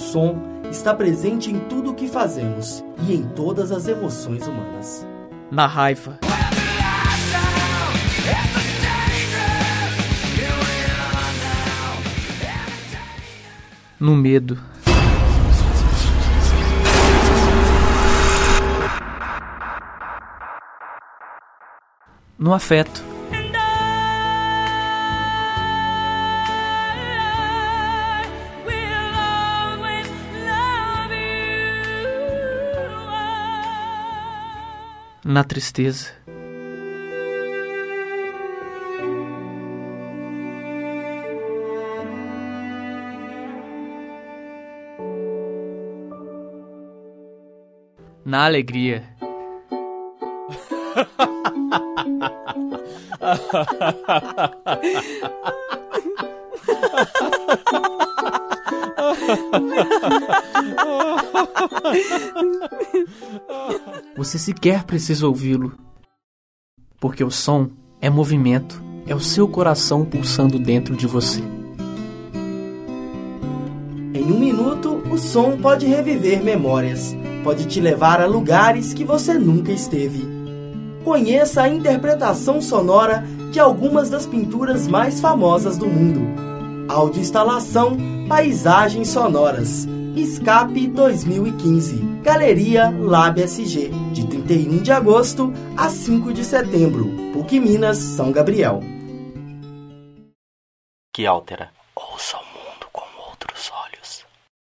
som está presente em tudo o que fazemos e em todas as emoções humanas. Na raiva. No medo. No afeto. Na tristeza. Na alegria. Você sequer precisa ouvi-lo, porque o som é movimento, é o seu coração pulsando dentro de você. Em um minuto, o som pode reviver memórias, pode te levar a lugares que você nunca esteve. Conheça a interpretação sonora de algumas das pinturas mais famosas do mundo. Audioinstalação Paisagens Sonoras. Escape 2015 Galeria Lab SG de 31 de agosto a 5 de setembro. PUC Minas São Gabriel. Que altera Ouçam